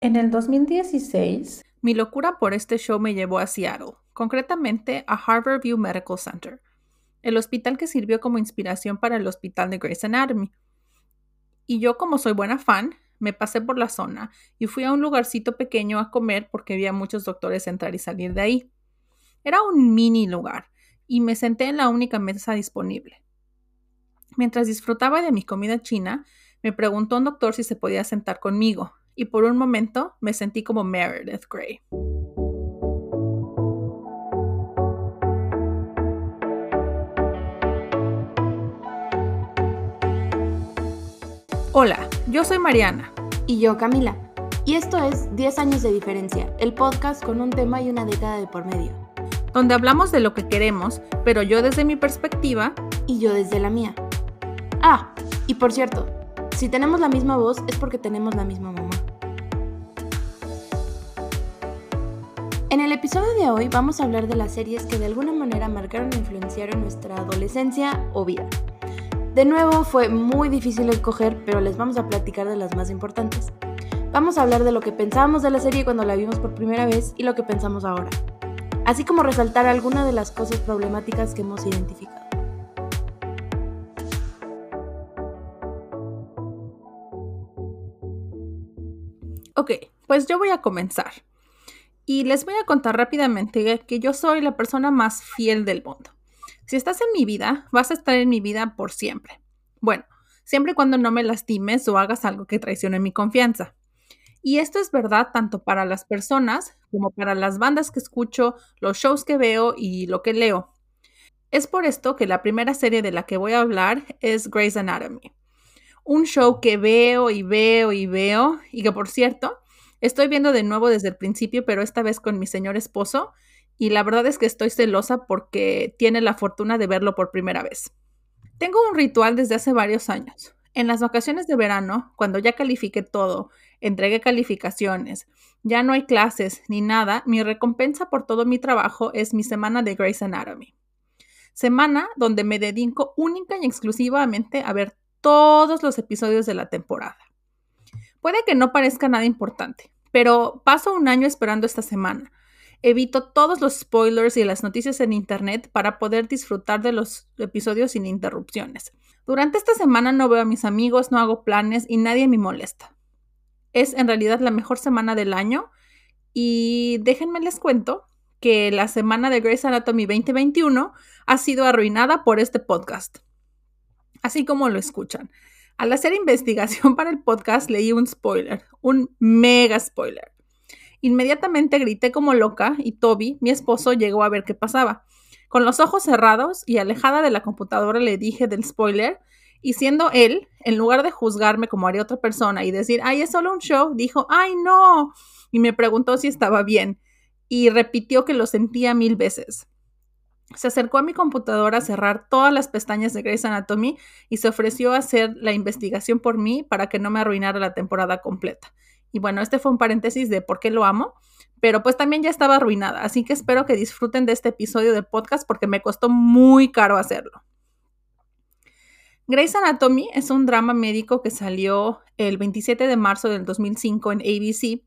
En el 2016, mi locura por este show me llevó a Seattle, concretamente a Harvard View Medical Center, el hospital que sirvió como inspiración para el hospital de Grey's Anatomy. Y yo, como soy buena fan, me pasé por la zona y fui a un lugarcito pequeño a comer porque había muchos doctores entrar y salir de ahí. Era un mini lugar y me senté en la única mesa disponible. Mientras disfrutaba de mi comida china, me preguntó un doctor si se podía sentar conmigo, y por un momento me sentí como Meredith Grey. Hola, yo soy Mariana. Y yo Camila. Y esto es 10 años de diferencia, el podcast con un tema y una década de por medio. Donde hablamos de lo que queremos, pero yo desde mi perspectiva y yo desde la mía. Ah, y por cierto, si tenemos la misma voz es porque tenemos la misma mamá. En el episodio de hoy vamos a hablar de las series que de alguna manera marcaron e influenciaron nuestra adolescencia o vida. De nuevo fue muy difícil escoger, pero les vamos a platicar de las más importantes. Vamos a hablar de lo que pensábamos de la serie cuando la vimos por primera vez y lo que pensamos ahora, así como resaltar algunas de las cosas problemáticas que hemos identificado. Ok, pues yo voy a comenzar. Y les voy a contar rápidamente que yo soy la persona más fiel del mundo. Si estás en mi vida, vas a estar en mi vida por siempre. Bueno, siempre y cuando no me lastimes o hagas algo que traicione mi confianza. Y esto es verdad tanto para las personas como para las bandas que escucho, los shows que veo y lo que leo. Es por esto que la primera serie de la que voy a hablar es Grey's Anatomy un show que veo y veo y veo y que por cierto, estoy viendo de nuevo desde el principio, pero esta vez con mi señor esposo y la verdad es que estoy celosa porque tiene la fortuna de verlo por primera vez. Tengo un ritual desde hace varios años. En las vacaciones de verano, cuando ya califiqué todo, entregué calificaciones, ya no hay clases ni nada, mi recompensa por todo mi trabajo es mi semana de Grey's Anatomy. Semana donde me dedico única y exclusivamente a ver todos los episodios de la temporada. Puede que no parezca nada importante, pero paso un año esperando esta semana. Evito todos los spoilers y las noticias en Internet para poder disfrutar de los episodios sin interrupciones. Durante esta semana no veo a mis amigos, no hago planes y nadie me molesta. Es en realidad la mejor semana del año y déjenme les cuento que la semana de Grey's Anatomy 2021 ha sido arruinada por este podcast así como lo escuchan. Al hacer investigación para el podcast leí un spoiler, un mega spoiler. Inmediatamente grité como loca y Toby, mi esposo, llegó a ver qué pasaba. Con los ojos cerrados y alejada de la computadora le dije del spoiler y siendo él, en lugar de juzgarme como haría otra persona y decir, ay, es solo un show, dijo, ay, no, y me preguntó si estaba bien y repitió que lo sentía mil veces. Se acercó a mi computadora a cerrar todas las pestañas de Grey's Anatomy y se ofreció a hacer la investigación por mí para que no me arruinara la temporada completa. Y bueno, este fue un paréntesis de por qué lo amo, pero pues también ya estaba arruinada, así que espero que disfruten de este episodio de podcast porque me costó muy caro hacerlo. Grey's Anatomy es un drama médico que salió el 27 de marzo del 2005 en ABC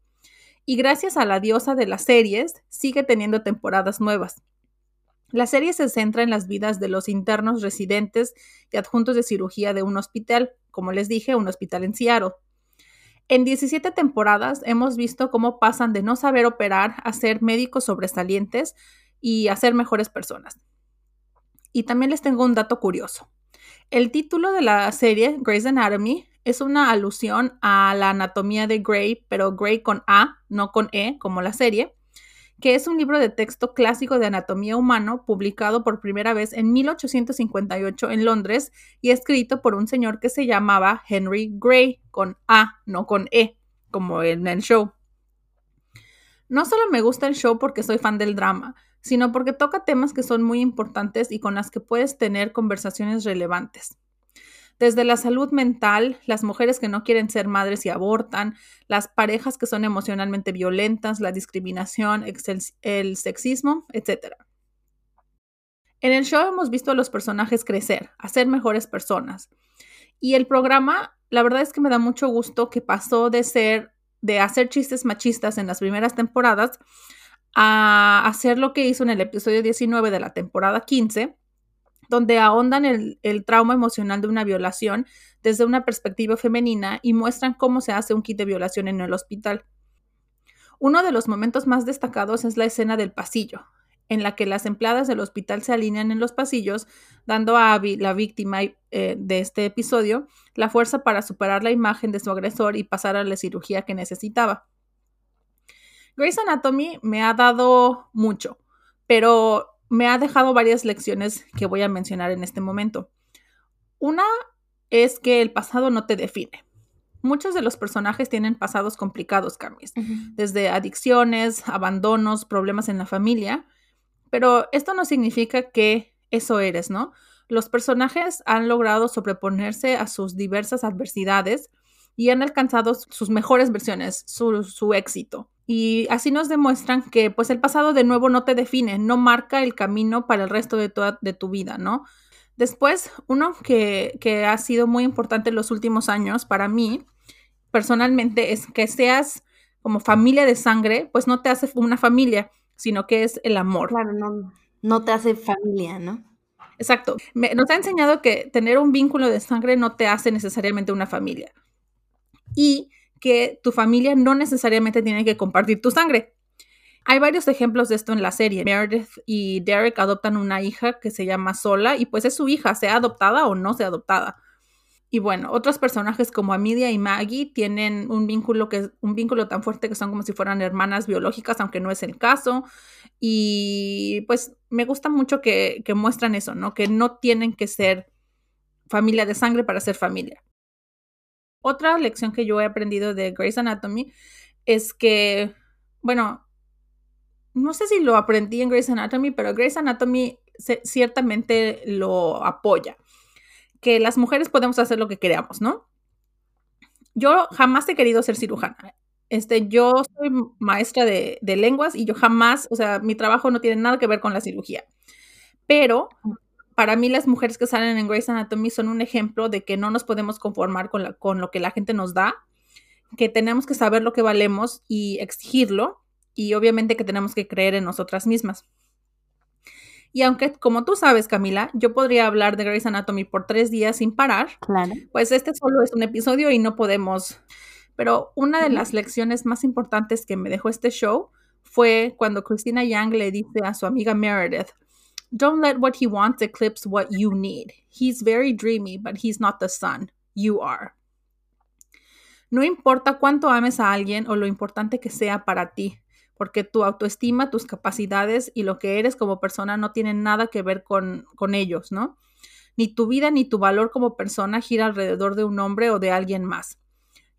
y gracias a la diosa de las series sigue teniendo temporadas nuevas. La serie se centra en las vidas de los internos residentes y adjuntos de cirugía de un hospital, como les dije, un hospital en Seattle. En 17 temporadas hemos visto cómo pasan de no saber operar a ser médicos sobresalientes y a ser mejores personas. Y también les tengo un dato curioso. El título de la serie, Grey's Anatomy, es una alusión a la anatomía de Grey, pero Grey con A, no con E, como la serie que es un libro de texto clásico de anatomía humano publicado por primera vez en 1858 en Londres y escrito por un señor que se llamaba Henry Gray, con A, no con E, como en el show. No solo me gusta el show porque soy fan del drama, sino porque toca temas que son muy importantes y con las que puedes tener conversaciones relevantes desde la salud mental, las mujeres que no quieren ser madres y abortan, las parejas que son emocionalmente violentas, la discriminación, el sexismo, etc. En el show hemos visto a los personajes crecer, a ser mejores personas. Y el programa, la verdad es que me da mucho gusto que pasó de ser de hacer chistes machistas en las primeras temporadas a hacer lo que hizo en el episodio 19 de la temporada 15, donde ahondan el, trauma emocional de una violación desde una perspectiva femenina y muestran cómo se hace un kit de violación en el hospital. Uno de los momentos más destacados es la escena del pasillo, en la que las empleadas del hospital se alinean en los pasillos, dando a Abby, la víctima eh, de este episodio, la fuerza para superar la imagen de su agresor y pasar a la cirugía que necesitaba. Grey's Anatomy me ha dado mucho, pero me ha dejado varias lecciones que voy a mencionar en este momento. Una es que el pasado no te define. Muchos de los personajes tienen pasados complicados, Camis, desde adicciones, abandonos, problemas en la familia, pero esto no significa que eso eres, ¿no? Los personajes han logrado sobreponerse a sus diversas adversidades y han alcanzado sus mejores versiones, su, éxito. Y así nos demuestran que pues el pasado de nuevo no te define, no marca el camino para el resto de, de tu vida, ¿no? Después, uno que, que ha sido muy importante en los últimos años para mí, personalmente, es que seas como familia de sangre, pues no te hace una familia, sino que es el amor. Claro, no, no te hace familia, ¿no? Exacto. nos ha enseñado que tener un vínculo de sangre no te hace necesariamente una familia. Y que tu familia no necesariamente tiene que compartir tu sangre. Hay varios ejemplos de esto en la serie. Meredith y Derek adoptan una hija que se llama Sola y pues es su hija, sea adoptada o no sea adoptada. Y bueno, otros personajes como Amidia y Maggie tienen un vínculo, que, un vínculo tan fuerte que son como si fueran hermanas biológicas, aunque no es el caso. Y pues me gusta mucho que, que muestran eso, ¿no? Que no tienen que ser familia de sangre para ser familia. Otra lección que yo he aprendido de Grey's Anatomy es que, bueno, no sé si lo aprendí en Grey's Anatomy, pero Grey's Anatomy ciertamente lo apoya que las mujeres podemos hacer lo que queramos, ¿no? Yo jamás he querido ser cirujana. Este, yo soy maestra de, lenguas y yo jamás, o sea, mi trabajo no tiene nada que ver con la cirugía. Pero para mí las mujeres que salen en Grey's Anatomy son un ejemplo de que no nos podemos conformar con, con lo que la gente nos da, que tenemos que saber lo que valemos y exigirlo, y obviamente que tenemos que creer en nosotras mismas. Y aunque, como tú sabes, Camila, yo podría hablar de Grey's Anatomy por tres días sin parar, claro. pues este solo es un episodio y no podemos. Pero una de las lecciones más importantes que me dejó este show fue cuando Christina Young le dice a su amiga Meredith, Don't let what he wants eclipse what you need. He's very dreamy, but he's not the sun. You are. No importa cuánto ames a alguien o lo importante que sea para ti, porque tu autoestima, tus capacidades y lo que eres como persona no tienen nada que ver con, con ellos, ¿no? Ni tu vida ni tu valor como persona gira alrededor de un hombre o de alguien más.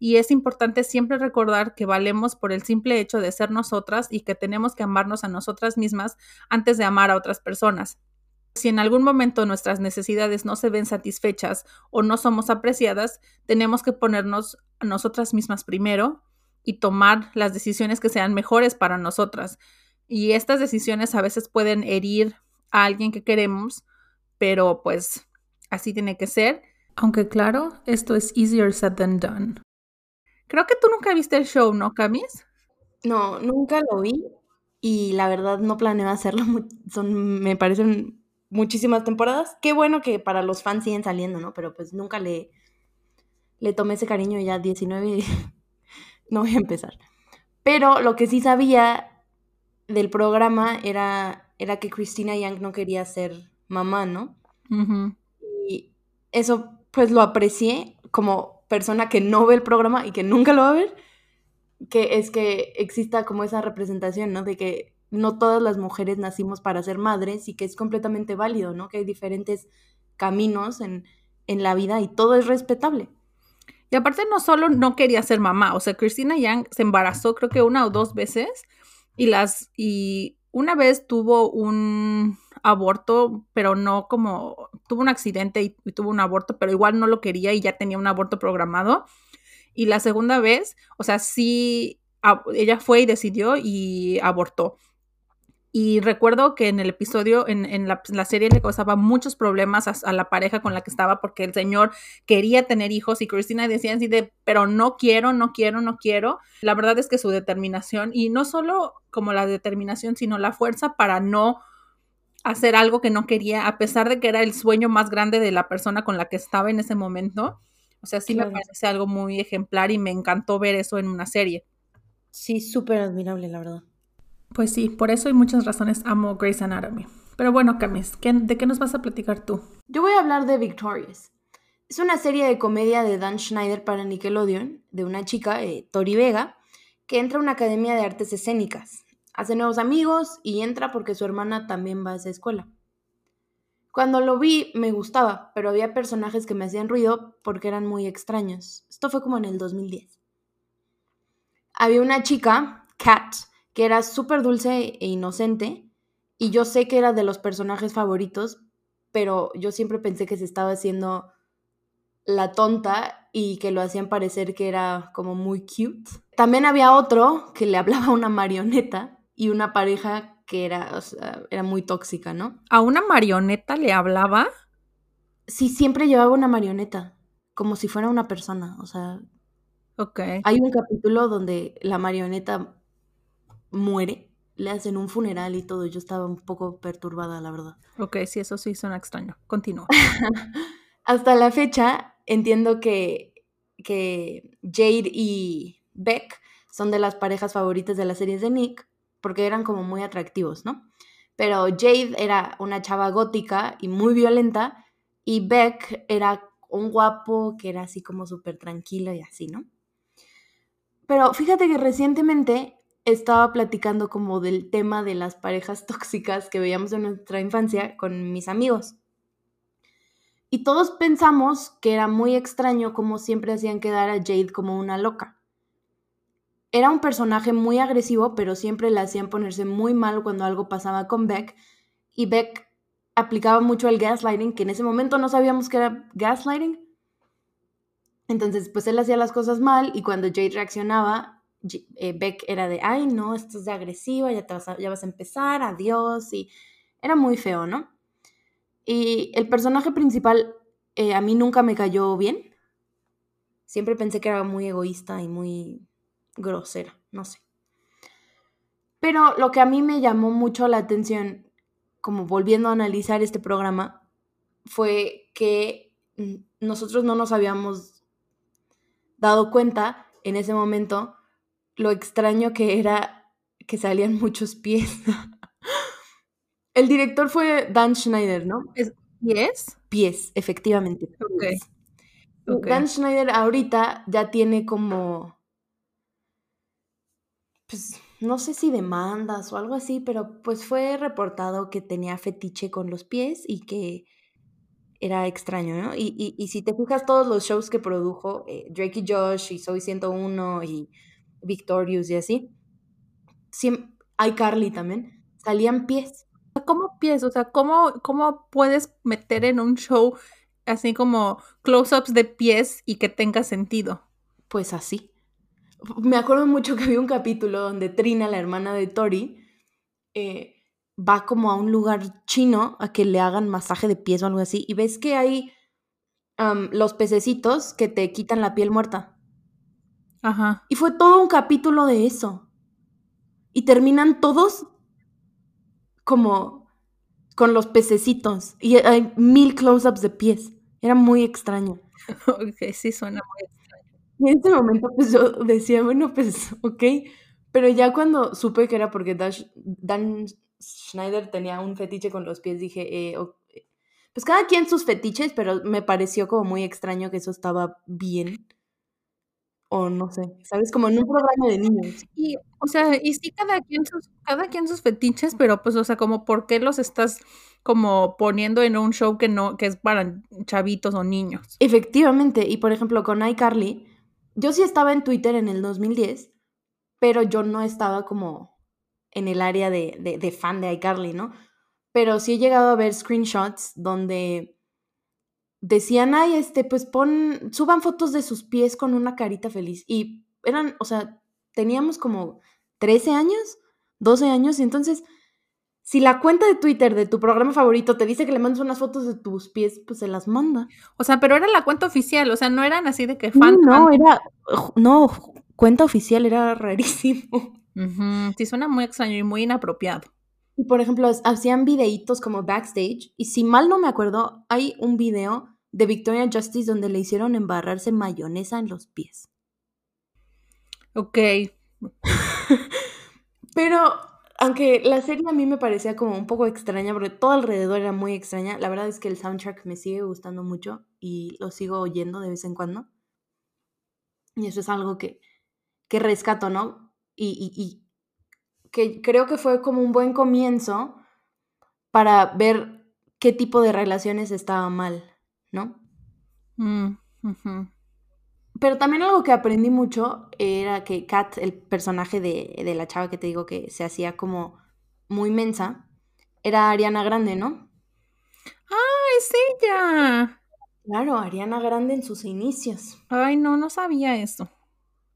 Y es importante siempre recordar que valemos por el simple hecho de ser nosotras y que tenemos que amarnos a nosotras mismas antes de amar a otras personas. Si en algún momento nuestras necesidades no se ven satisfechas o no somos apreciadas, tenemos que ponernos a nosotras mismas primero y tomar las decisiones que sean mejores para nosotras. Y estas decisiones a veces pueden herir a alguien que queremos, pero pues así tiene que ser. Aunque claro, esto es easier said than done. Creo que tú nunca viste el show, ¿no, Camis? No, nunca lo vi y la verdad no planeo hacerlo. Son, me parecen muchísimas temporadas. Qué bueno que para los fans siguen saliendo, ¿no? Pero pues nunca le, le tomé ese cariño ya 19 no voy a empezar. Pero lo que sí sabía del programa era, era que Christina Young no quería ser mamá, ¿no? Y eso pues lo aprecié como persona que no ve el programa y que nunca lo va a ver, que es que exista como esa representación, ¿no? De que no todas las mujeres nacimos para ser madres y que es completamente válido, ¿no? Que hay diferentes caminos en, en la vida y todo es respetable. Y aparte no solo no quería ser mamá, o sea, Christina Young se embarazó creo que una o dos veces y las y una vez tuvo un aborto, pero no como tuvo un accidente y, tuvo un aborto, pero igual no lo quería y ya tenía un aborto programado. Y la segunda vez, o sea, sí ella fue y decidió y abortó. Y recuerdo que en el episodio, en, la, serie le causaba muchos problemas a, la pareja con la que estaba porque el señor quería tener hijos y Cristina decía así de, pero no quiero, no quiero, no quiero. La verdad es que su determinación, y no solo como la determinación, sino la fuerza para no hacer algo que no quería, a pesar de que era el sueño más grande de la persona con la que estaba en ese momento. O sea, sí me parece algo muy ejemplar y me encantó ver eso en una serie. Sí, súper admirable, la verdad. Pues sí, por eso hay muchas razones amo Grey's Anatomy. Pero bueno, Camis, ¿de qué nos vas a platicar tú? Yo voy a hablar de Victorious. Es una serie de comedia de Dan Schneider para Nickelodeon, de una chica, eh, Tori Vega, que entra a una academia de artes escénicas. Hace nuevos amigos y entra porque su hermana también va a esa escuela. Cuando lo vi me gustaba, pero había personajes que me hacían ruido porque eran muy extraños. Esto fue como en el 2010. Había una chica, Kat, que era súper dulce e inocente, y yo sé que era de los personajes favoritos, pero yo siempre pensé que se estaba haciendo la tonta y que lo hacían parecer que era como muy cute. También había otro que le hablaba a una marioneta y una pareja que era, era muy tóxica, ¿no? ¿A una marioneta le hablaba? Sí, siempre llevaba una marioneta, como si fuera una persona, o sea... Ok. Hay un capítulo donde la marioneta muere, le hacen un funeral y todo. Yo estaba un poco perturbada, la verdad. Ok, sí, eso sí suena extraño. Continúa. Hasta la fecha, entiendo que, que Jade y Beck son de las parejas favoritas de las series de Nick, porque eran como muy atractivos, ¿no? Pero Jade era una chava gótica y muy violenta, y Beck era un guapo que era así como súper tranquilo y así, ¿no? Pero fíjate que recientemente estaba platicando como del tema de las parejas tóxicas que veíamos en nuestra infancia con mis amigos. Y todos pensamos que era muy extraño cómo siempre hacían quedar a Jade como una loca. Era un personaje muy agresivo, pero siempre la hacían ponerse muy mal cuando algo pasaba con Beck. Y Beck aplicaba mucho el gaslighting, que en ese momento no sabíamos que era gaslighting. Entonces, pues él hacía las cosas mal y cuando Jade reaccionaba, eh, Beck era de, ay, no, esto es de agresiva, ya, te vas a, ya vas a empezar, adiós, y era muy feo, ¿no? Y el personaje principal eh, a mí nunca me cayó bien. Siempre pensé que era muy egoísta y muy grosera, no sé. Pero lo que a mí me llamó mucho la atención, como volviendo a analizar este programa, fue que nosotros no nos habíamos dado cuenta en ese momento lo extraño que era que salían muchos pies. El director fue Dan Schneider, ¿no? ¿Es pies? Pies, efectivamente. Dan Schneider ahorita ya tiene como, pues, no sé si demandas o algo así, pero pues fue reportado que tenía fetiche con los pies y que era extraño, ¿no? Y, y, si te fijas todos los shows que produjo, eh, Drake y Josh y Soy 101 y Victorious y así. hay Carly también. Salían pies. ¿Cómo pies? O sea, ¿cómo, ¿cómo puedes meter en un show así como close-ups de pies y que tenga sentido? Pues así. Me acuerdo mucho que había un capítulo donde Trina, la hermana de Tori, eh, va como a un lugar chino a que le hagan masaje de pies o algo así. Y ves que hay los pececitos que te quitan la piel muerta. Ajá. Y fue todo un capítulo de eso. Y terminan todos como con los pececitos. Y hay mil close-ups de pies. Era muy extraño. ok, sí, suena muy extraño. Y en ese momento, pues yo decía, bueno, pues, ok. Pero ya cuando supe que era porque Dan Schneider tenía un fetiche con los pies, dije, eh, pues cada quien sus fetiches, pero me pareció como muy extraño que eso estaba bien o no sé, ¿sabes? Como en un programa de niños. Y, o sea, y sí, cada quien sus, cada quien sus fetiches, pero pues, o sea, como por qué los estás como poniendo en un show que no, que es para chavitos o niños. Efectivamente, y por ejemplo, con iCarly, yo sí estaba en Twitter en el 2010, pero yo no estaba como en el área de, de, fan de iCarly, ¿no? Pero sí he llegado a ver screenshots donde decían, ay, este, pues pon, suban fotos de sus pies con una carita feliz. Y eran, o sea, teníamos como 13 años, 12 años, y entonces Si la cuenta de Twitter de tu programa favorito te dice que le mandes unas fotos de tus pies, pues se las manda. O sea, pero era la cuenta oficial, o sea, no eran así de que fan. No, era. No, cuenta oficial era rarísimo. Sí, suena muy extraño y muy inapropiado. Y por ejemplo, hacían videitos como backstage. Y si mal no me acuerdo, hay un video de Victoria Justice donde le hicieron embarrarse mayonesa en los pies. Ok. Pero aunque la serie a mí me parecía como un poco extraña, porque todo alrededor era muy extraña, la verdad es que el soundtrack me sigue gustando mucho y lo sigo oyendo de vez en cuando. Y eso es algo que, que rescato, ¿no? Y, y, que creo que fue como un buen comienzo para ver qué tipo de relaciones estaba mal, ¿no? Mm, pero también algo que aprendí mucho era que Kat, el personaje de, la chava que te digo que se hacía como muy mensa, era Ariana Grande, ¿no? ¡Ah, es ella! Claro, Ariana Grande en sus inicios. Ay, no, no sabía eso.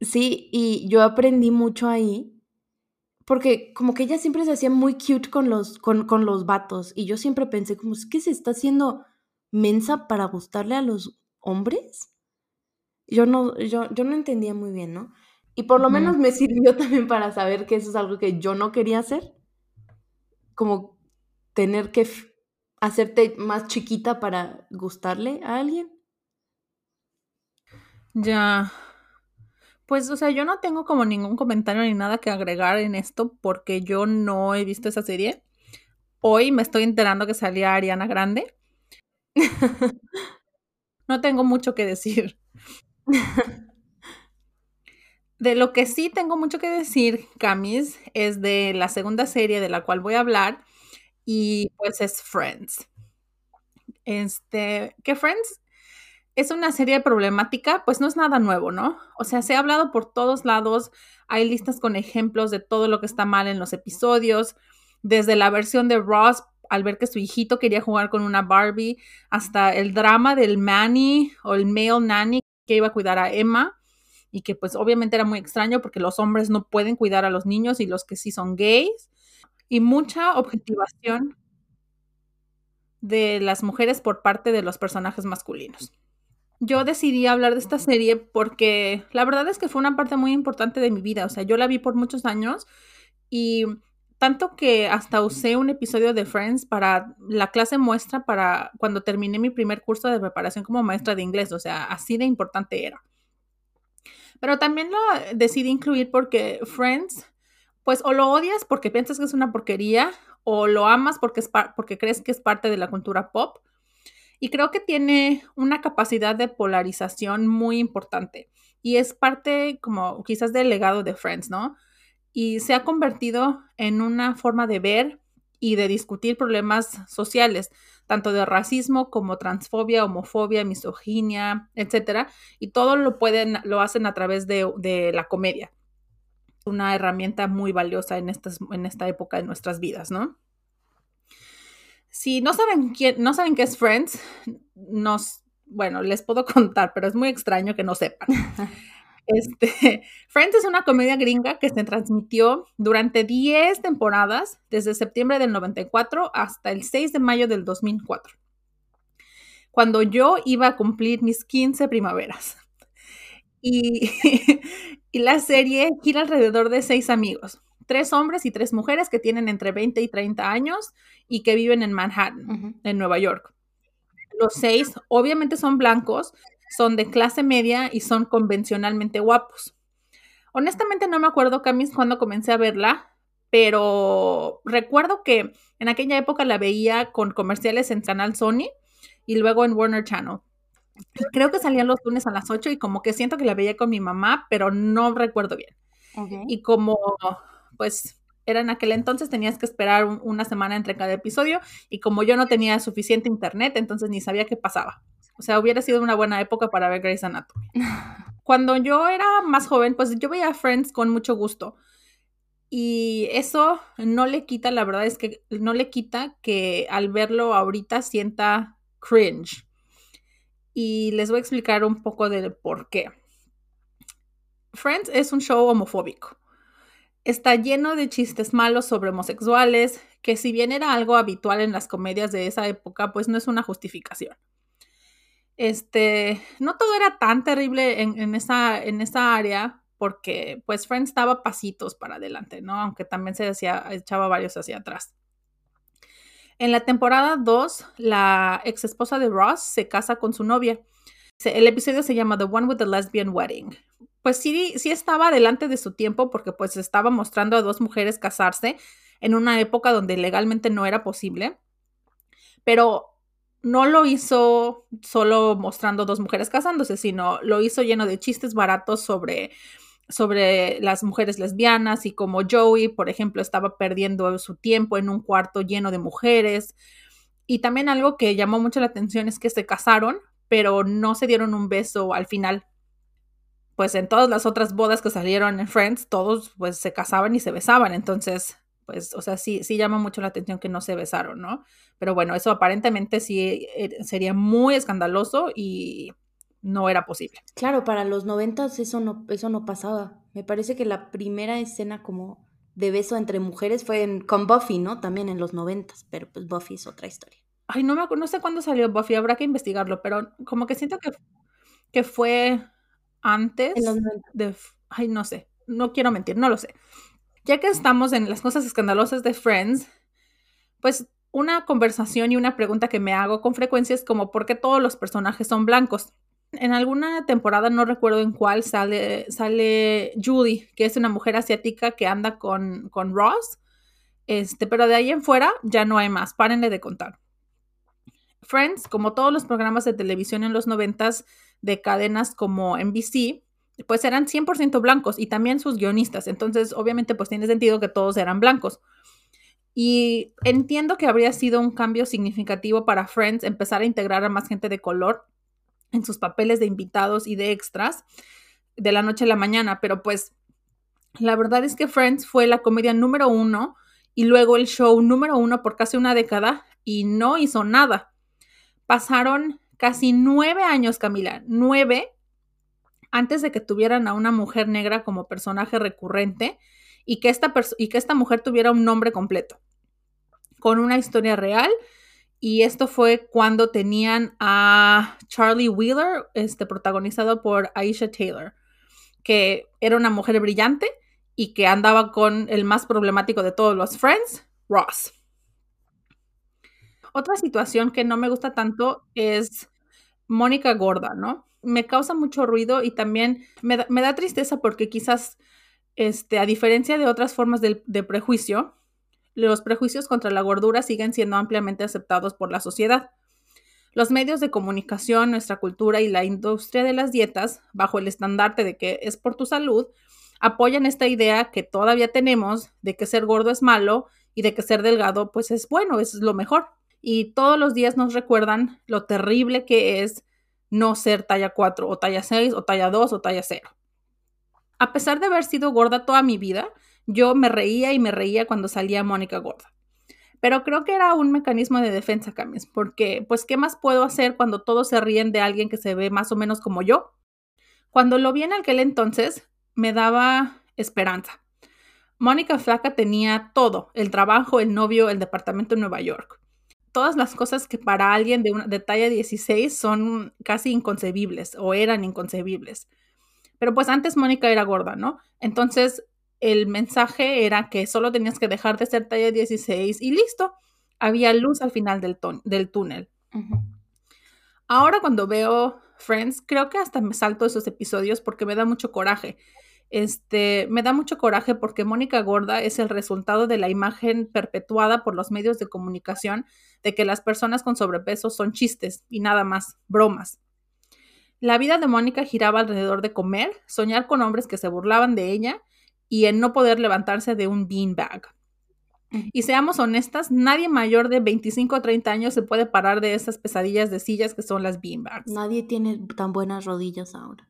Sí, y yo aprendí mucho ahí, porque como que ella siempre se hacía muy cute con los, con, con los vatos, y yo siempre pensé como, ¿es que se está haciendo mensa para gustarle a los hombres? Yo no, yo, yo no entendía muy bien, ¿no? Y por lo menos me sirvió también para saber que eso es algo que yo no quería hacer. Como tener que hacerte más chiquita para gustarle a alguien. Ya. Pues, o sea, yo no tengo como ningún comentario ni nada que agregar en esto porque yo no he visto esa serie. Hoy me estoy enterando que salía Ariana Grande. no tengo mucho que decir. De lo que sí tengo mucho que decir, Camis, es de la segunda serie de la cual voy a hablar y pues es Friends. Este, que Friends es una serie problemática, pues no es nada nuevo, ¿no? O sea, se ha hablado por todos lados, hay listas con ejemplos de todo lo que está mal en los episodios, desde la versión de Ross al ver que su hijito quería jugar con una Barbie, hasta el drama del Manny o el male nanny que iba a cuidar a Emma y que pues obviamente era muy extraño porque los hombres no pueden cuidar a los niños y los que sí son gays y mucha objetivación de las mujeres por parte de los personajes masculinos. Yo decidí hablar de esta serie porque la verdad es que fue una parte muy importante de mi vida, o sea, yo la vi por muchos años y tanto que hasta usé un episodio de Friends para la clase muestra para cuando terminé mi primer curso de preparación como maestra de inglés, o sea, así de importante era. Pero también lo decidí incluir porque Friends, pues o lo odias porque piensas que es una porquería o lo amas porque, es porque crees que es parte de la cultura pop. Y creo que tiene una capacidad de polarización muy importante. Y es parte como quizás del legado de Friends, ¿no? Y se ha convertido en una forma de ver y de discutir problemas sociales, tanto de racismo como transfobia, homofobia, misoginia, etcétera, y todo lo pueden, lo hacen a través de, la comedia. Una herramienta muy valiosa en, esta época de nuestras vidas, ¿no? Si no saben quién, no saben qué es Friends, nos, bueno, les puedo contar, pero es muy extraño que no sepan. Este, Friends es una comedia gringa que se transmitió durante 10 temporadas, desde septiembre del 94 hasta el 6 de mayo del 2004, cuando yo iba a cumplir mis 15 primaveras. Y, y la serie gira alrededor de seis amigos, tres hombres y tres mujeres que tienen entre 20 y 30 años y que viven en Manhattan, en Nueva York. Los seis obviamente son blancos, son de clase media y son convencionalmente guapos. Honestamente no me acuerdo, Camis, cuando comencé a verla, pero recuerdo que en aquella época la veía con comerciales en Canal Sony y luego en Warner Channel. Creo que salían los lunes a las 8 y como que siento que la veía con mi mamá, pero no recuerdo bien. Y como, pues, era en aquel entonces, tenías que esperar una semana entre cada episodio y como yo no tenía suficiente internet, entonces ni sabía qué pasaba. O sea, hubiera sido una buena época para ver Grey's Anatomy. Cuando yo era más joven, pues yo veía Friends con mucho gusto. Y eso no le quita, la verdad es que no le quita que al verlo ahorita sienta cringe. Y les voy a explicar un poco del por qué. Friends es un show homofóbico. Está lleno de chistes malos sobre homosexuales, que si bien era algo habitual en las comedias de esa época, pues no es una justificación. Este, no todo era tan terrible en, esa, en esa área, porque pues Friends estaba pasitos para adelante, ¿no? Aunque también se decía, echaba varios hacia atrás. En la temporada 2, la ex esposa de Ross se casa con su novia. El episodio se llama The One with the Lesbian Wedding pues sí, sí estaba delante de su tiempo porque pues estaba mostrando a dos mujeres casarse en una época donde legalmente no era posible, pero no lo hizo solo mostrando dos mujeres casándose, sino lo hizo lleno de chistes baratos sobre, sobre las mujeres lesbianas y como Joey, por ejemplo, estaba perdiendo su tiempo en un cuarto lleno de mujeres. Y también algo que llamó mucho la atención es que se casaron, pero no se dieron un beso al final pues en todas las otras bodas que salieron en Friends, todos pues se casaban y se besaban. Entonces, pues, o sea, sí, sí llama mucho la atención que no se besaron, ¿no? Pero bueno, eso aparentemente sí eh, sería muy escandaloso y no era posible. Claro, para los noventas eso no, eso no pasaba. Me parece que la primera escena como de beso entre mujeres fue con Buffy, ¿no? También en los noventas, pero pues Buffy es otra historia. Ay, no me no sé cuándo salió Buffy, habrá que investigarlo, pero como que siento que, que fue antes de... Ay, no sé, no quiero mentir, no lo sé. Ya que estamos en las cosas escandalosas de Friends, pues una conversación y una pregunta que me hago con frecuencia es como ¿por qué todos los personajes son blancos? En alguna temporada, no recuerdo en cuál, sale, sale Judy, que es una mujer asiática que anda con, con Ross, este, pero de ahí en fuera ya no hay más, párenle de contar. Friends, como todos los programas de televisión en los noventas, de cadenas como NBC, pues eran 100% blancos y también sus guionistas. Entonces, obviamente, pues tiene sentido que todos eran blancos. Y entiendo que habría sido un cambio significativo para Friends empezar a integrar a más gente de color en sus papeles de invitados y de extras de la noche a la mañana, pero pues la verdad es que Friends fue la comedia número uno y luego el show número uno por casi una década y no hizo nada. Pasaron casi nueve años, Camila, nueve, antes de que tuvieran a una mujer negra como personaje recurrente y que esta, y que esta mujer tuviera un nombre completo, con una historia real. Y esto fue cuando tenían a Charlie Wheeler, este, protagonizado por Aisha Taylor, que era una mujer brillante y que andaba con el más problemático de todos los Friends, Ross. Otra situación que no me gusta tanto es Mónica gorda, ¿no? Me causa mucho ruido y también me da, tristeza porque quizás, este, a diferencia de otras formas de, de prejuicio, los prejuicios contra la gordura siguen siendo ampliamente aceptados por la sociedad. Los medios de comunicación, nuestra cultura y la industria de las dietas, bajo el estandarte de que es por tu salud, apoyan esta idea que todavía tenemos de que ser gordo es malo y de que ser delgado pues es bueno, es lo mejor y todos los días nos recuerdan lo terrible que es no ser talla 4 o talla 6 o talla 2 o talla 0. A pesar de haber sido gorda toda mi vida, yo me reía y me reía cuando salía Mónica gorda. Pero creo que era un mecanismo de defensa, Camis, porque pues ¿qué más puedo hacer cuando todos se ríen de alguien que se ve más o menos como yo? Cuando lo vi en aquel entonces, me daba esperanza. Mónica Flaca tenía todo, el trabajo, el novio, el departamento en Nueva York todas las cosas que para alguien de, una, de talla 16 son casi inconcebibles o eran inconcebibles. Pero pues antes Mónica era gorda, ¿no? Entonces el mensaje era que solo tenías que dejar de ser talla 16 y listo. Había luz al final del, del túnel. Ahora cuando veo Friends, creo que hasta me salto esos episodios porque me da mucho coraje. Este, me da mucho coraje porque Mónica Gorda es el resultado de la imagen perpetuada por los medios de comunicación de que las personas con sobrepeso son chistes y nada más, bromas. La vida de Mónica giraba alrededor de comer, soñar con hombres que se burlaban de ella y en no poder levantarse de un beanbag. Y seamos honestas, nadie mayor de 25 o 30 años se puede parar de esas pesadillas de sillas que son las beanbags. Nadie tiene tan buenas rodillas ahora.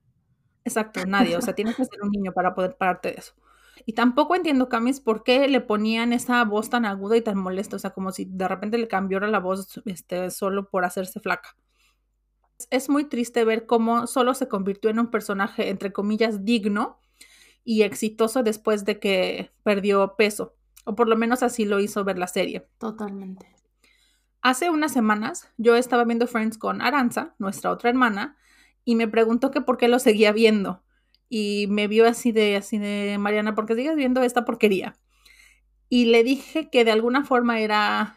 Exacto, nadie. O sea, tienes que ser un niño para poder pararte de eso. Y tampoco entiendo, Camis, por qué le ponían esa voz tan aguda y tan molesta. O sea, como si de repente le cambiara la voz este, solo por hacerse flaca. Es muy triste ver cómo solo se convirtió en un personaje, entre comillas, digno. y exitoso después de que perdió peso, o por lo menos así lo hizo ver la serie. Totalmente. Hace unas semanas yo estaba viendo Friends con Aranza, nuestra otra hermana, y me preguntó que por qué lo seguía viendo. Y me vio así de, así de, Mariana, ¿por qué sigues viendo esta porquería? Y le dije que de alguna forma era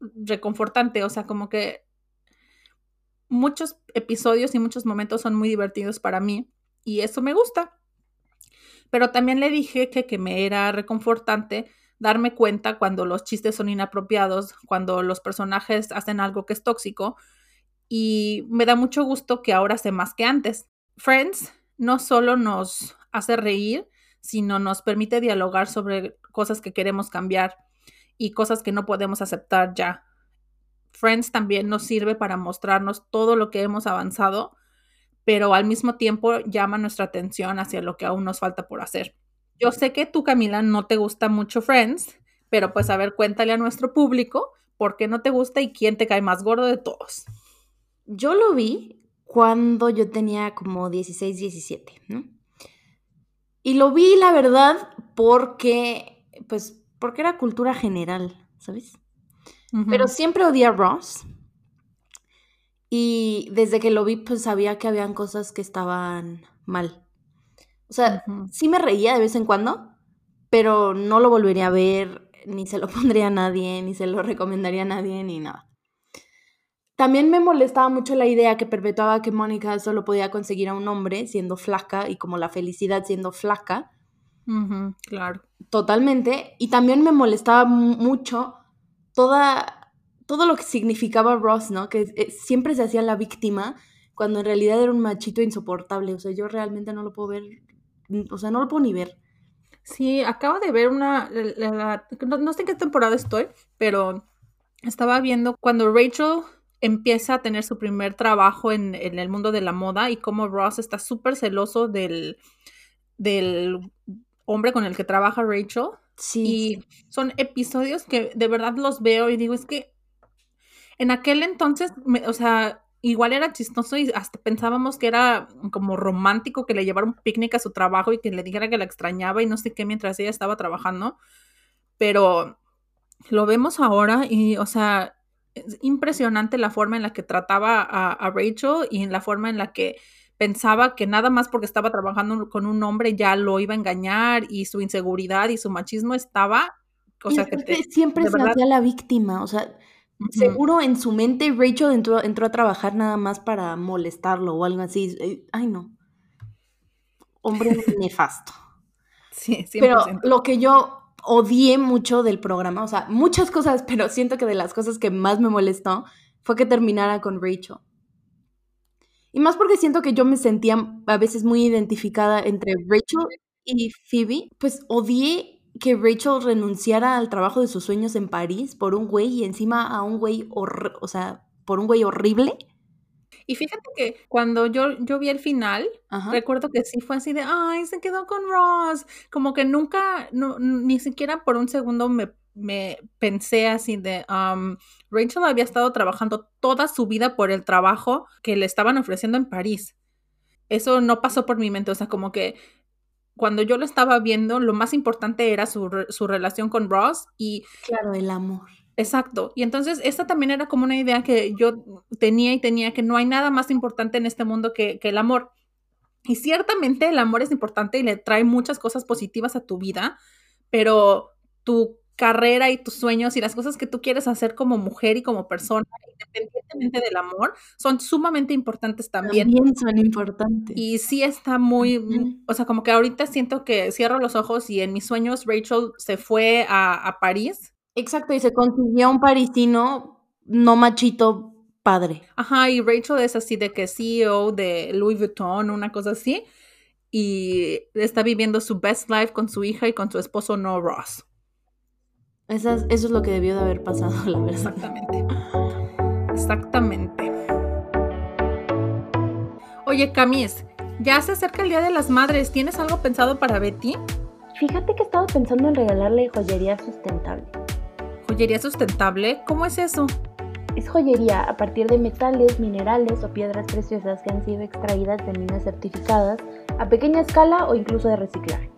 reconfortante, o sea, como que muchos episodios y muchos momentos son muy divertidos para mí y eso me gusta. Pero también le dije que, que me era reconfortante darme cuenta cuando los chistes son inapropiados, cuando los personajes hacen algo que es tóxico y me da mucho gusto que ahora sé más que antes. Friends no solo nos hace reír, sino nos permite dialogar sobre cosas que queremos cambiar y cosas que no podemos aceptar ya. Friends también nos sirve para mostrarnos todo lo que hemos avanzado, pero al mismo tiempo llama nuestra atención hacia lo que aún nos falta por hacer. Yo sé que tú, Camila, no te gusta mucho Friends, pero pues a ver, cuéntale a nuestro público por qué no te gusta y quién te cae más gordo de todos. Yo lo vi cuando yo tenía como 16, 17, ¿no? Y lo vi, la verdad, porque, pues, porque era cultura general, ¿sabes? Pero siempre odié a Ross. Y desde que lo vi, pues sabía que habían cosas que estaban mal. O sea, sí me reía de vez en cuando, pero no lo volvería a ver, ni se lo pondría a nadie, ni se lo recomendaría a nadie, ni nada. También me molestaba mucho la idea que perpetuaba que Mónica solo podía conseguir a un hombre siendo flaca y como la felicidad siendo flaca. claro. Totalmente. Y también me molestaba mucho toda, todo lo que significaba Ross, ¿no? Que eh, siempre se hacía la víctima cuando en realidad era un machito insoportable. O sea, yo realmente no lo puedo ver, o sea, no lo puedo ni ver. Sí, acabo de ver una, no sé en qué temporada estoy, pero estaba viendo cuando Rachel empieza a tener su primer trabajo en, el mundo de la moda y cómo Ross está súper celoso del, del hombre con el que trabaja Rachel. Sí. Y son episodios que de verdad los veo y digo, es que en aquel entonces, o sea, igual era chistoso y hasta pensábamos que era como romántico que le llevara un picnic a su trabajo y que le dijera que la extrañaba y no sé qué mientras ella estaba trabajando. Pero lo vemos ahora y, o sea, es impresionante la forma en la que trataba a, Rachel y en la forma en la que pensaba que nada más porque estaba trabajando con un hombre ya lo iba a engañar y su inseguridad y su machismo estaba, o sea, que siempre se hacía la víctima, o sea, seguro en su mente Rachel entró, entró a trabajar nada más para molestarlo o algo así. Eh, ay, no. Hombre nefasto. Sí, 100%. Pero lo que yo odié mucho del programa, o sea, muchas cosas, pero siento que de las cosas que más me molestó fue que terminara con Rachel. Y más porque siento que yo me sentía a veces muy identificada entre Rachel y Phoebe, pues odié que Rachel renunciara al trabajo de sus sueños en París por un güey y encima a un güey, o sea, por un güey horrible. Y fíjate que cuando yo, yo vi el final, recuerdo que sí fue así de, ay, se quedó con Ross. Como que nunca, ni siquiera por un segundo me, me pensé así de, um, Rachel había estado trabajando toda su vida por el trabajo que le estaban ofreciendo en París. Eso no pasó por mi mente, o sea, como que cuando yo lo estaba viendo, lo más importante era su, su relación con Ross y... Claro, el amor. Exacto. Y entonces esta también era como una idea que yo tenía y tenía que no hay nada más importante en este mundo que, el amor. Y ciertamente el amor es importante y le trae muchas cosas positivas a tu vida, pero tu carrera y tus sueños y las cosas que tú quieres hacer como mujer y como persona, independientemente del amor, son sumamente importantes también. También son importantes. Y sí está muy, o sea, como que ahorita siento que cierro los ojos y en mis sueños Rachel se fue a, a París Exacto, y se consiguió un parisino no machito padre. Ajá, y Rachel es así de que CEO de Louis Vuitton, una cosa así, y está viviendo su best life con su hija y con su esposo No Ross. eso es lo que debió de haber pasado, la verdad. Exactamente. Exactamente. Oye, Camis, ya se acerca el Día de las Madres. ¿Tienes algo pensado para Betty? Fíjate que he estado pensando en regalarle joyería sustentable. ¿Joyería sustentable? ¿Cómo es eso? Es joyería a partir de metales, minerales o piedras preciosas que han sido extraídas de minas certificadas a pequeña escala o incluso de reciclaje.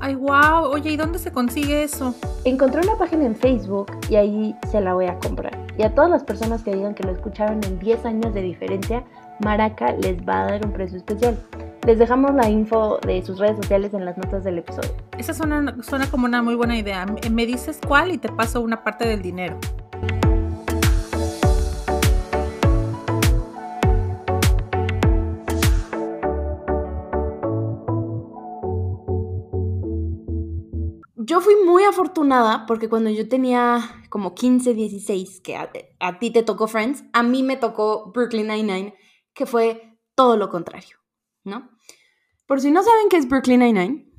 Ay, wow. Oye, ¿y dónde se consigue eso? Encontré una página en Facebook y ahí se la voy a comprar. Y a todas las personas que digan que lo escucharon en 10 años de diferencia, Maraca les va a dar un precio especial. Les dejamos la info de sus redes sociales en las notas del episodio. Esa suena, suena como una muy buena idea. Me dices cuál y te paso una parte del dinero. Yo fui muy afortunada porque cuando yo tenía como 15, 16, que a, ti te tocó Friends, a mí me tocó Brooklyn Nine-Nine, que fue todo lo contrario, ¿no? Por si no saben qué es Brooklyn Nine-Nine,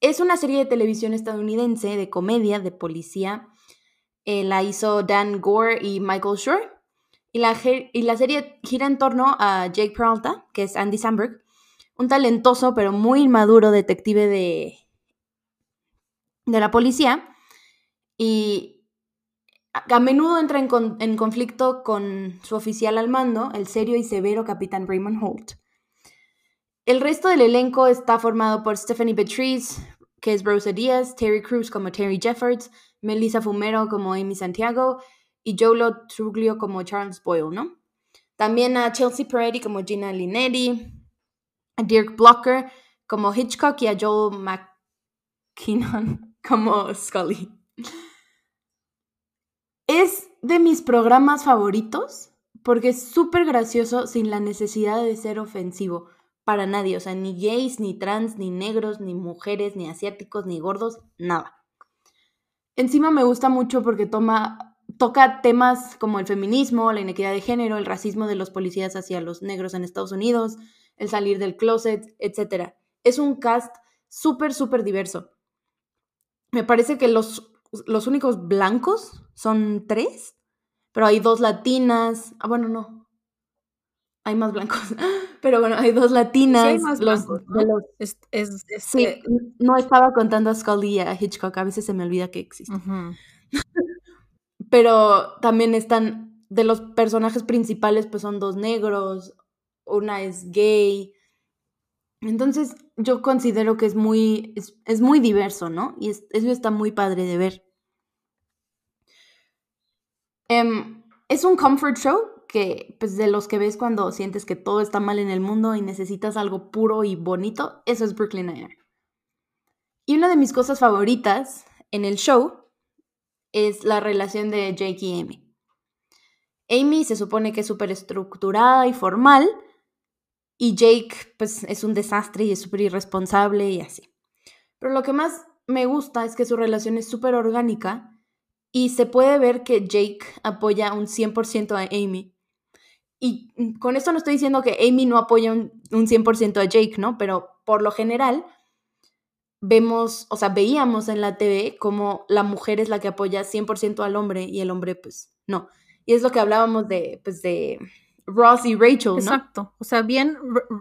es una serie de televisión estadounidense de comedia, de policía. Eh, la hizo Dan Gore y Michael Schur. Y la, y la serie gira en torno a Jake Peralta, que es Andy Samberg, un talentoso pero muy inmaduro detective de de la policía y a menudo entra en, conflicto con su oficial al mando, el serio y severo capitán Raymond Holt. El resto del elenco está formado por Stephanie Beatriz, que es Rosa Díaz, Terry Cruz como Terry Jeffords, Melissa Fumero como Amy Santiago y Jolo Truglio como Charles Boyle, ¿no? También a Chelsea Peretti como Gina Linetti, a Dirk Blocker como Hitchcock y a Joel McKinnon como Scully. Es de mis programas favoritos porque es súper gracioso sin la necesidad de ser ofensivo para nadie. O sea, ni gays, ni trans, ni negros, ni mujeres, ni asiáticos, ni gordos, nada. Encima me gusta mucho porque toma, toca temas como el feminismo, la inequidad de género, el racismo de los policías hacia los negros en Estados Unidos, el salir del closet, etc. Es un cast súper, súper diverso me parece que los, los únicos blancos son tres, pero hay dos latinas. Ah, bueno, no. Hay más blancos. Pero bueno, hay dos latinas. Sí, hay más blancos, ¿no? es, sí, eh, no estaba contando a Scully y a Hitchcock. A veces se me olvida que existe. pero también están, de los personajes principales, pues son dos negros, una es gay, entonces, yo considero que es muy, es, muy diverso, ¿no? Y eso está muy padre de ver. Em, es un comfort show que, pues, de los que ves cuando sientes que todo está mal en el mundo y necesitas algo puro y bonito, eso es Brooklyn Nine-Nine. Y una de mis cosas favoritas en el show es la relación de Jake y Amy. Amy se supone que es súper estructurada y formal, y Jake, pues es un desastre y es súper irresponsable y así. Pero lo que más me gusta es que su relación es súper orgánica y se puede ver que Jake apoya un 100% a Amy. Y con esto no estoy diciendo que Amy no apoya un, un 100% a Jake, ¿no? Pero por lo general vemos, o sea, veíamos en la TV como la mujer es la que apoya 100% al hombre y el hombre pues no. Y es lo que hablábamos de, pues de Ross y Rachel, ¿no? Exacto. O sea, bien,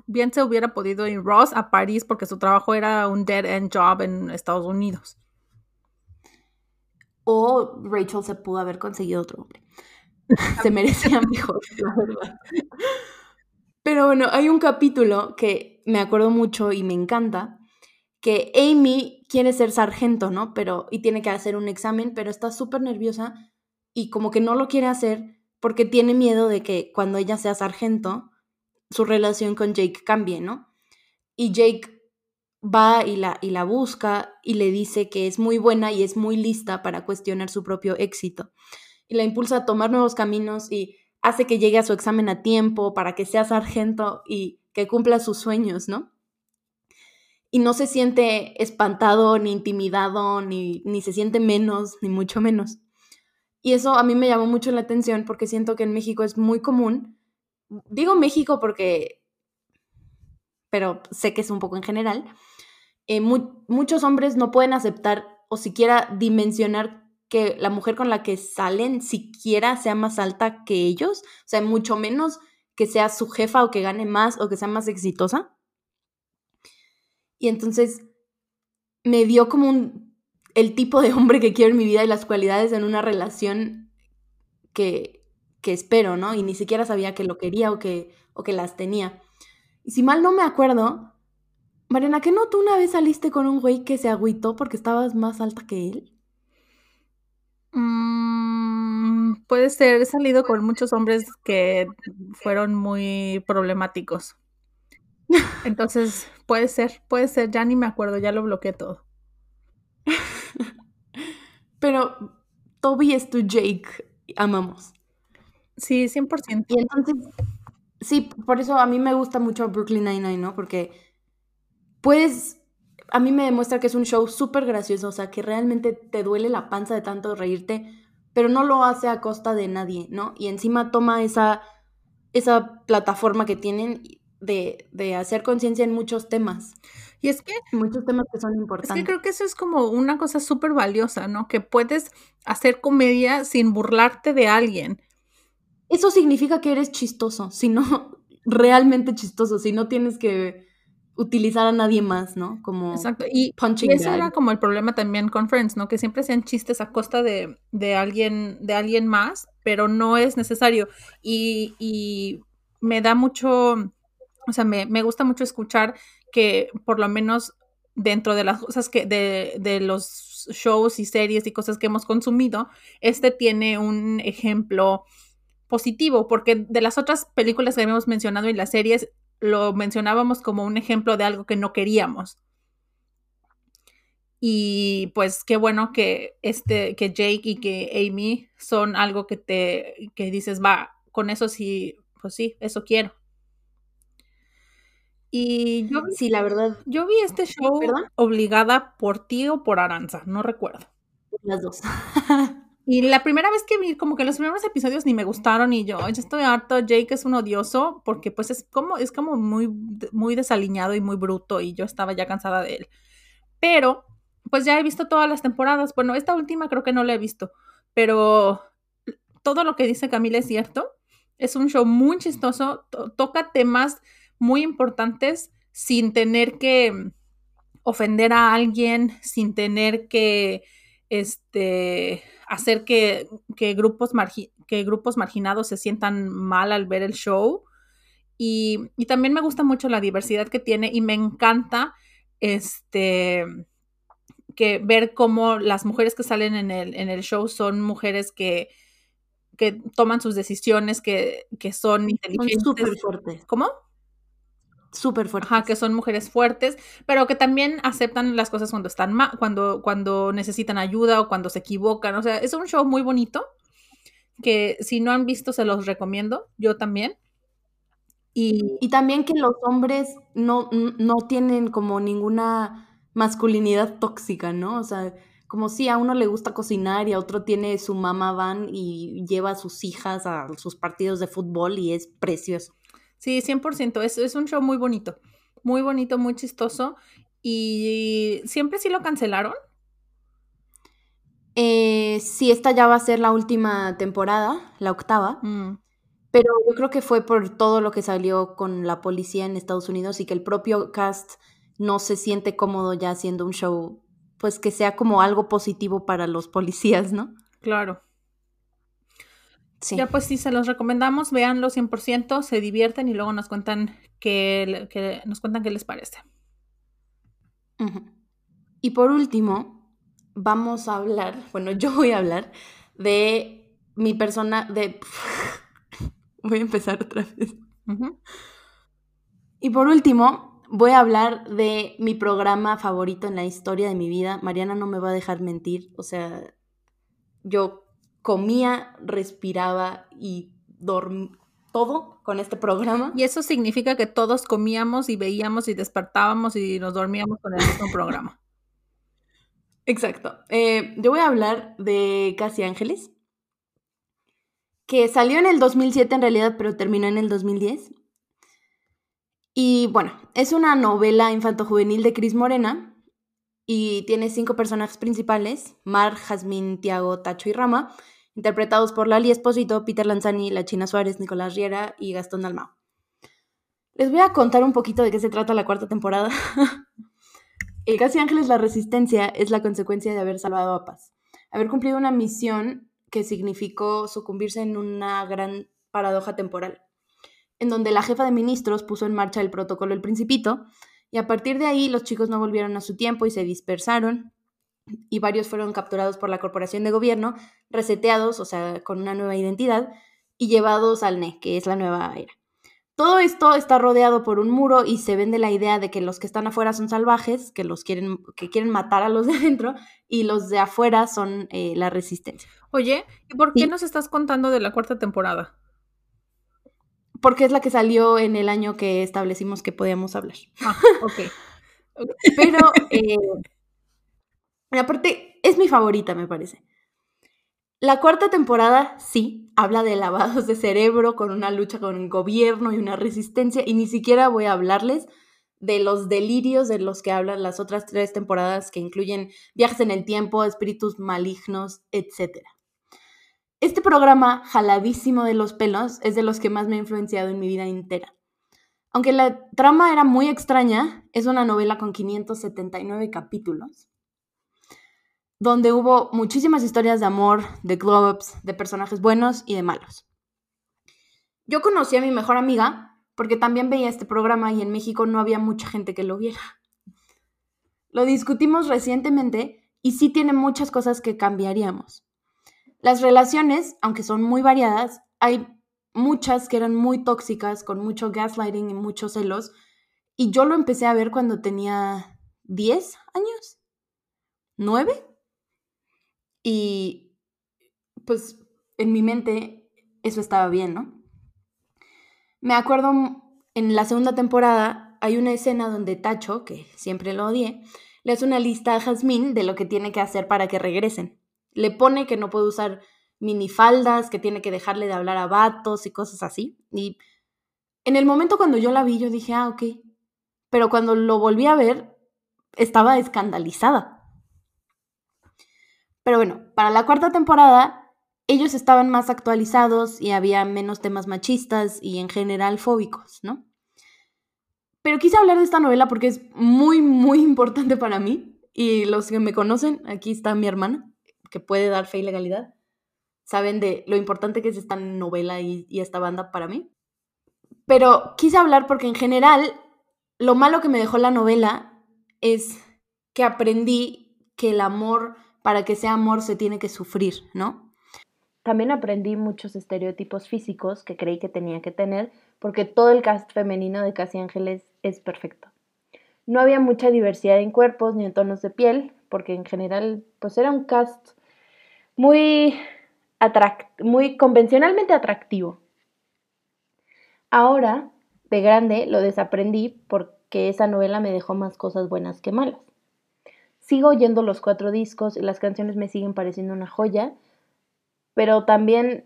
bien se hubiera podido ir Ross a París porque su trabajo era un dead end job en Estados Unidos. O Rachel se pudo haber conseguido otro hombre. se merecía mejor, la verdad. Pero bueno, hay un capítulo que me acuerdo mucho y me encanta, que Amy quiere ser sargento, ¿no? Pero, y tiene que hacer un examen, pero está súper nerviosa y como que no lo quiere hacer porque tiene miedo de que cuando ella sea sargento, su relación con Jake cambie, ¿no? Y Jake va y la, y la busca y le dice que es muy buena y es muy lista para cuestionar su propio éxito. Y la impulsa a tomar nuevos caminos y hace que llegue a su examen a tiempo para que sea sargento y que cumpla sus sueños, ¿no? Y no se siente espantado, ni intimidado, ni, ni se siente menos, ni mucho menos. Y eso a mí me llamó mucho la atención porque siento que en México es muy común. Digo México porque, pero sé que es un poco en general. Eh, muchos hombres no pueden aceptar o siquiera dimensionar que la mujer con la que salen siquiera sea más alta que ellos, o sea, mucho menos que sea su jefa o que gane más o que sea más exitosa. Y entonces me dio como un el tipo de hombre que quiero en mi vida y las cualidades en una relación que, que espero, ¿no? Y ni siquiera sabía que lo quería o que, o que las tenía. Y si mal no me acuerdo, Mariana, ¿qué no tú una vez saliste con un güey que se agüitó porque estabas más alta que él? Mm, puede ser, he salido con muchos hombres que fueron muy problemáticos. Entonces, puede ser, puede ser, ya ni me acuerdo, ya lo bloqueé todo. Pero Toby es tu Jake, amamos. Sí, 100%. Y entonces, sí, por eso a mí me gusta mucho Brooklyn Nine-Nine, ¿no? Porque, pues, a mí me demuestra que es un show súper gracioso, o sea, que realmente te duele la panza de tanto reírte, pero no lo hace a costa de nadie, ¿no? Y encima toma esa, esa plataforma que tienen de, de hacer conciencia en muchos temas. Y es que... Muchos temas que son importantes. Es que creo que eso es como una cosa súper valiosa, ¿no? Que puedes hacer comedia sin burlarte de alguien. Eso significa que eres chistoso, si no, realmente chistoso, si no tienes que utilizar a nadie más, ¿no? Como Exacto. Y, y eso era como el problema también con Friends, ¿no? Que siempre hacían chistes a costa de, de alguien, de alguien más, pero no es necesario. Y, y me da mucho, o sea, me, me gusta mucho escuchar que por lo menos dentro de las cosas que, de, de, los shows y series y cosas que hemos consumido, este tiene un ejemplo positivo, porque de las otras películas que habíamos mencionado y las series, lo mencionábamos como un ejemplo de algo que no queríamos. Y pues qué bueno que este, que Jake y que Amy son algo que te, que dices, va, con eso sí, pues sí, eso quiero. Y yo vi, sí, la verdad. Yo vi este show ¿Perdón? obligada por ti o por Aranza, no recuerdo. Las dos. y la primera vez que vi, como que los primeros episodios ni me gustaron y yo, ya estoy harto, Jake es un odioso porque pues es como, es como muy, muy desaliñado y muy bruto y yo estaba ya cansada de él. Pero, pues ya he visto todas las temporadas. Bueno, esta última creo que no la he visto, pero todo lo que dice Camila es cierto. Es un show muy chistoso, to toca temas muy importantes sin tener que ofender a alguien, sin tener que este, hacer que, que, grupos que, grupos marginados se sientan mal al ver el show. Y, y, también me gusta mucho la diversidad que tiene y me encanta este, que ver cómo las mujeres que salen en el, en el show son mujeres que, que toman sus decisiones, que, que son inteligentes. Son súper fuertes. ¿Cómo? Súper fuertes. Ajá, que son mujeres fuertes, pero que también aceptan las cosas cuando están mal, cuando, cuando necesitan ayuda o cuando se equivocan. O sea, es un show muy bonito que si no han visto se los recomiendo, yo también. Y, y también que los hombres no, no tienen como ninguna masculinidad tóxica, ¿no? O sea, como si a uno le gusta cocinar y a otro tiene su mamá van y lleva a sus hijas a sus partidos de fútbol y es precioso. Sí, 100%. Es, es un show muy bonito. Muy bonito, muy chistoso. ¿Y siempre sí lo cancelaron? Eh, sí, esta ya va a ser la última temporada, la octava. Mm. Pero yo creo que fue por todo lo que salió con la policía en Estados Unidos y que el propio cast no se siente cómodo ya haciendo un show, pues que sea como algo positivo para los policías, ¿no? Claro. Sí. Ya pues sí, se los recomendamos, véanlo 100%, se divierten y luego nos cuentan qué, que nos cuentan qué les parece. Uh -huh. Y por último, vamos a hablar, bueno, yo voy a hablar de mi persona, de... voy a empezar otra vez. Uh -huh. Y por último, voy a hablar de mi programa favorito en la historia de mi vida. Mariana no me va a dejar mentir, o sea, yo comía, respiraba y dormía todo con este programa. Y eso significa que todos comíamos y veíamos y despertábamos y nos dormíamos con el mismo programa. Exacto. Eh, yo voy a hablar de Casi Ángeles, que salió en el 2007 en realidad, pero terminó en el 2010. Y bueno, es una novela infanto-juvenil de Cris Morena y tiene cinco personajes principales, Mar, Jazmín, Tiago, Tacho y Rama, interpretados por Lali Espósito, Peter Lanzani, La China Suárez, Nicolás Riera y Gastón Dalmao. Les voy a contar un poquito de qué se trata la cuarta temporada. El Casi Ángeles La Resistencia es la consecuencia de haber salvado a Paz, haber cumplido una misión que significó sucumbirse en una gran paradoja temporal, en donde la jefa de ministros puso en marcha el protocolo El Principito, Y a partir de ahí los chicos no volvieron a su tiempo y se dispersaron y varios fueron capturados por la corporación de gobierno, reseteados, o sea, con una nueva identidad, y llevados al NE, que es la nueva era. Todo esto está rodeado por un muro y se vende la idea de que los que están afuera son salvajes, que los quieren, que quieren matar a los de adentro, y los de afuera son eh, la resistencia. Oye, ¿y por qué nos estás contando de la cuarta temporada? Porque es la que salió en el año que establecimos que podíamos hablar. Ah, ok. Pero eh, aparte, es mi favorita, me parece. La cuarta temporada, sí, habla de lavados de cerebro con una lucha con el gobierno y una resistencia, y ni siquiera voy a hablarles de los delirios de los que hablan las otras tres temporadas que incluyen viajes en el tiempo, espíritus malignos, etc. Este programa, jaladísimo de los pelos, es de los que más me ha influenciado en mi vida entera. Aunque la trama era muy extraña, es una novela con 579 capítulos donde hubo muchísimas historias de amor, de glow-ups, de personajes buenos y de malos. Yo conocí a mi mejor amiga porque también veía este programa y en México no había mucha gente que lo viera. Lo discutimos recientemente y sí tiene muchas cosas que cambiaríamos. Las relaciones, aunque son muy variadas, hay muchas que eran muy tóxicas, con mucho gaslighting y muchos celos, y yo lo empecé a ver cuando tenía 10 años, 9. Y pues en mi mente eso estaba bien, ¿no? Me acuerdo en la segunda temporada hay una escena donde Tacho, que siempre lo odié, le hace una lista a Jasmine de lo que tiene que hacer para que regresen. Le pone que no puede usar minifaldas, que tiene que dejarle de hablar a vatos y cosas así. Y en el momento cuando yo la vi, yo dije, ah, ok. Pero cuando lo volví a ver, estaba escandalizada. Pero bueno, para la cuarta temporada ellos estaban más actualizados y había menos temas machistas y en general fóbicos, ¿no? Pero quise hablar de esta novela porque es muy, muy importante para mí. Y los que me conocen, aquí está mi hermana, que puede dar fe y legalidad, saben de lo importante que es esta novela y, y esta banda para mí. Pero quise hablar porque en general lo malo que me dejó la novela es que aprendí que el amor para que sea amor se tiene que sufrir, ¿no? También aprendí muchos estereotipos físicos que creí que tenía que tener, porque todo el cast femenino de Casi Ángeles es perfecto. No había mucha diversidad en cuerpos ni en tonos de piel, porque en general pues era un cast muy, muy convencionalmente atractivo. Ahora, de grande, lo desaprendí porque esa novela me dejó más cosas buenas que malas. Sigo oyendo los cuatro discos y las canciones me siguen pareciendo una joya, pero también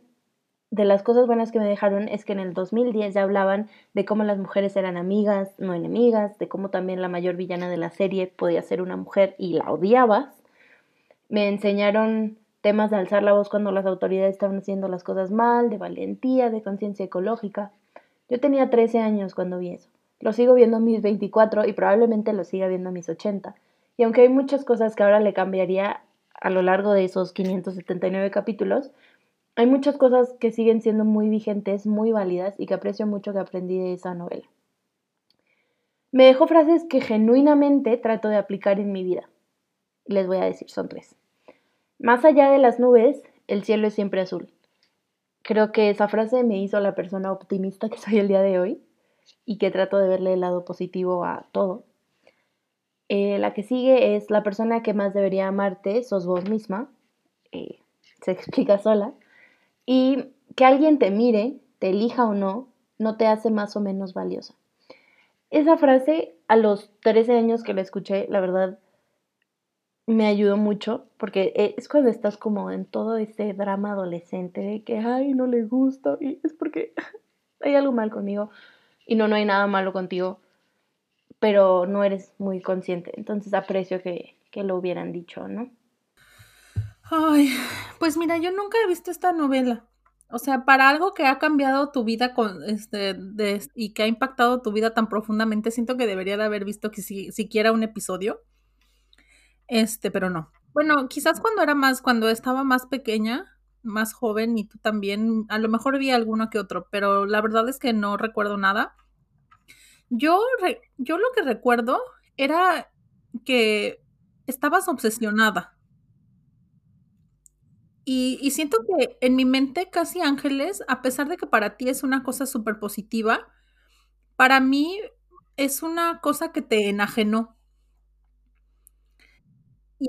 de las cosas buenas que me dejaron es que en el 2010 ya hablaban de cómo las mujeres eran amigas, no enemigas, de cómo también la mayor villana de la serie podía ser una mujer y la odiabas. Me enseñaron temas de alzar la voz cuando las autoridades estaban haciendo las cosas mal, de valentía, de conciencia ecológica. Yo tenía 13 años cuando vi eso. Lo sigo viendo a mis 24 y probablemente lo siga viendo a mis 80. Y aunque hay muchas cosas que ahora le cambiaría a lo largo de esos 579 capítulos, hay muchas cosas que siguen siendo muy vigentes, muy válidas y que aprecio mucho que aprendí de esa novela. Me dejó frases que genuinamente trato de aplicar en mi vida. Les voy a decir, son tres. Más allá de las nubes, el cielo es siempre azul. Creo que esa frase me hizo la persona optimista que soy el día de hoy y que trato de verle el lado positivo a todo. Eh, la que sigue es la persona que más debería amarte, sos vos misma. Eh, se explica sola. Y que alguien te mire, te elija o no, no te hace más o menos valiosa. Esa frase, a los 13 años que la escuché, la verdad, me ayudó mucho, porque eh, es cuando estás como en todo ese drama adolescente de que, ay, no le gusta, y es porque hay algo mal conmigo, y no, no hay nada malo contigo, pero no eres muy consciente. Entonces aprecio que, lo hubieran dicho, ¿no? Ay, pues mira, yo nunca he visto esta novela. O sea, para algo que ha cambiado tu vida con este y que ha impactado tu vida tan profundamente, siento que debería de haber visto que si, siquiera un episodio. Este, pero no. Bueno, quizás cuando era más, cuando estaba más pequeña, más joven y tú también, a lo mejor vi alguno que otro, pero la verdad es que no recuerdo nada. Yo, yo lo que recuerdo era que estabas obsesionada. Y, y, siento que en mi mente casi ángeles, a pesar de que para ti es una cosa súper positiva, para mí es una cosa que te enajenó.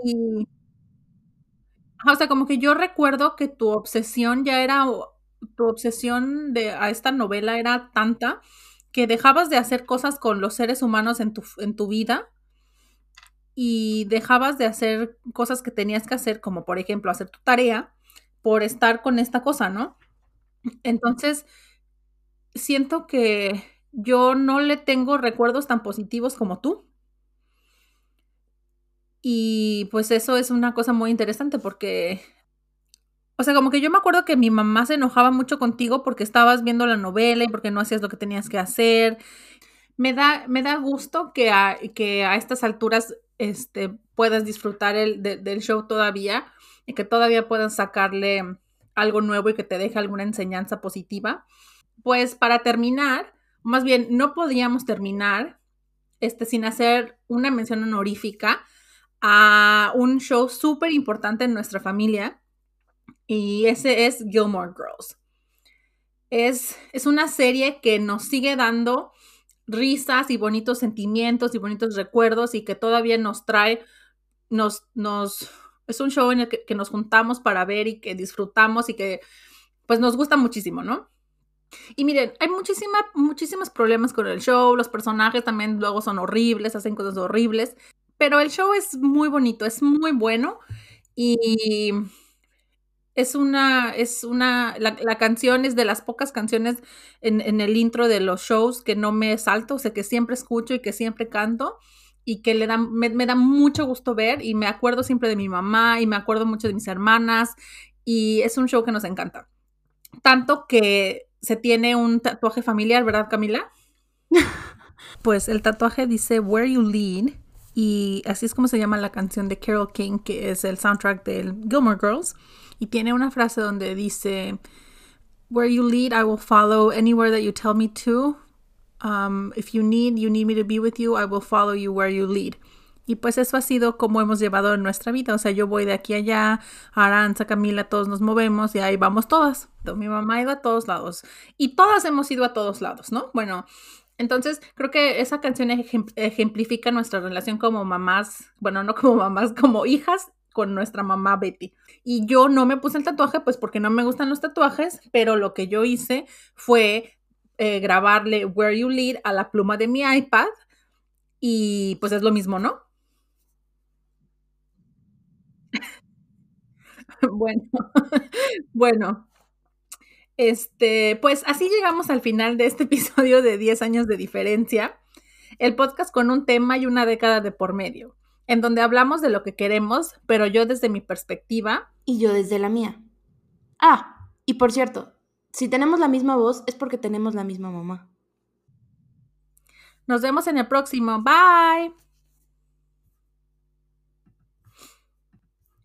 Y o sea, como que yo recuerdo que tu obsesión ya era tu obsesión de a esta novela era tanta que dejabas de hacer cosas con los seres humanos en tu, en tu vida y dejabas de hacer cosas que tenías que hacer, como por ejemplo hacer tu tarea, por estar con esta cosa, ¿no? Entonces, siento que yo no le tengo recuerdos tan positivos como tú. Y pues eso es una cosa muy interesante porque, o sea, como que yo me acuerdo que mi mamá se enojaba mucho contigo porque estabas viendo la novela y porque no hacías lo que tenías que hacer. Me da, me da gusto que a, que a estas alturas este, puedas disfrutar el, del show todavía y que todavía puedas sacarle algo nuevo y que te deje alguna enseñanza positiva. Pues para terminar, más bien no podíamos terminar este, sin hacer una mención honorífica a un show súper importante en nuestra familia y ese es Gilmore Girls. Es, es una serie que nos sigue dando risas y bonitos sentimientos y bonitos recuerdos y que todavía nos trae, nos, nos, es un show en el que, nos juntamos para ver y que disfrutamos y que pues nos gusta muchísimo, ¿no? Y miren, hay muchísimos problemas con el show, los personajes también luego son horribles, hacen cosas horribles, pero el show es muy bonito, es muy bueno y es una, es una, la, la canción es de las pocas canciones en, en, el intro de los shows que no me salto, o sea, que siempre escucho y que siempre canto y que le da, me, me da mucho gusto ver y me acuerdo siempre de mi mamá y me acuerdo mucho de mis hermanas y es un show que nos encanta. Tanto que se tiene un tatuaje familiar, ¿verdad, Camila? pues el tatuaje dice Where You Lead y así es como se llama la canción de Carol King, que es el soundtrack del Gilmore Girls. Y tiene una frase donde dice, Where you lead, I will follow anywhere that you tell me to. Um, if you need, you need me to be with you, I will follow you where you lead. Y pues eso ha sido como hemos llevado nuestra vida. O sea, yo voy de aquí a allá, Aranza, Camila, todos nos movemos y ahí vamos todas. Mi mamá ha ido a todos lados. Y todas hemos ido a todos lados, ¿no? Bueno, entonces, creo que esa canción ejemplifica nuestra relación como mamás, bueno, no como mamás, como hijas con nuestra mamá Betty. Y yo no me puse el tatuaje, pues porque no me gustan los tatuajes, pero lo que yo hice fue eh, grabarle Where You Lead a la pluma de mi iPad y pues es lo mismo, ¿no? bueno, bueno, este, pues así llegamos al final de este episodio de 10 años de diferencia, el podcast con un tema y una década de por medio, en donde hablamos de lo que queremos, pero yo desde mi perspectiva. Y yo desde la mía. Ah, y por cierto, si tenemos la misma voz es porque tenemos la misma mamá. Nos vemos en el próximo. Bye.